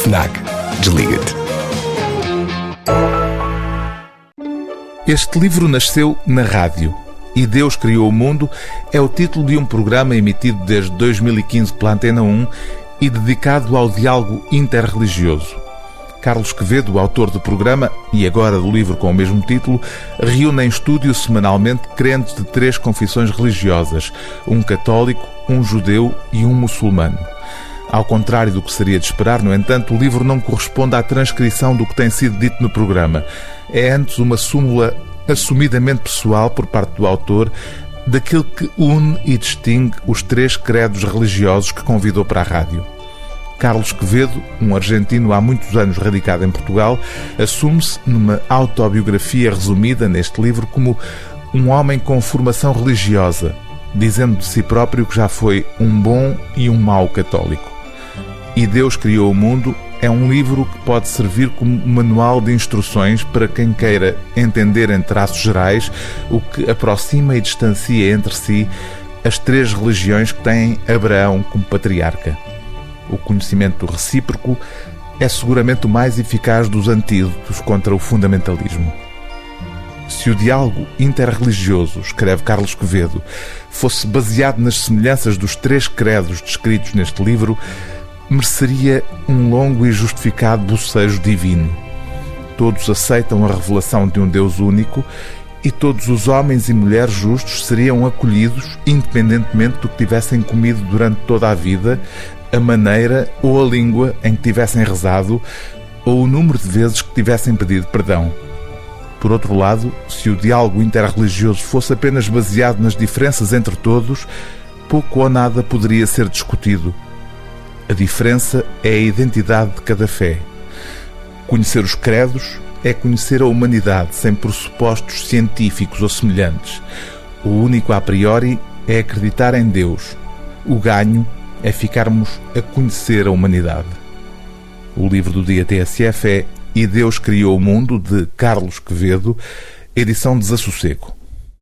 FNAC. Desliga-te. Este livro nasceu na rádio. E Deus Criou o Mundo é o título de um programa emitido desde 2015 pela Antena 1 e dedicado ao diálogo interreligioso. Carlos Quevedo, autor do programa e agora do livro com o mesmo título, reúne em estúdio semanalmente crentes de três confissões religiosas: um católico, um judeu e um muçulmano. Ao contrário do que seria de esperar, no entanto, o livro não corresponde à transcrição do que tem sido dito no programa. É antes uma súmula assumidamente pessoal por parte do autor daquilo que une e distingue os três credos religiosos que convidou para a rádio. Carlos Quevedo, um argentino há muitos anos radicado em Portugal, assume-se numa autobiografia resumida neste livro como um homem com formação religiosa, dizendo de si próprio que já foi um bom e um mau católico. E Deus Criou o Mundo é um livro que pode servir como manual de instruções para quem queira entender em traços gerais o que aproxima e distancia entre si as três religiões que têm Abraão como patriarca. O conhecimento recíproco é seguramente o mais eficaz dos antídotos contra o fundamentalismo. Se o diálogo interreligioso, escreve Carlos Quevedo, fosse baseado nas semelhanças dos três credos descritos neste livro, mereceria um longo e justificado bocejo divino. Todos aceitam a revelação de um Deus único e todos os homens e mulheres justos seriam acolhidos, independentemente do que tivessem comido durante toda a vida, a maneira ou a língua em que tivessem rezado ou o número de vezes que tivessem pedido perdão. Por outro lado, se o diálogo interreligioso fosse apenas baseado nas diferenças entre todos, pouco ou nada poderia ser discutido a diferença é a identidade de cada fé. Conhecer os credos é conhecer a humanidade sem pressupostos científicos ou semelhantes. O único a priori é acreditar em Deus. O ganho é ficarmos a conhecer a humanidade. O livro do dia TSF é E Deus Criou o Mundo, de Carlos Quevedo, edição Desassossego.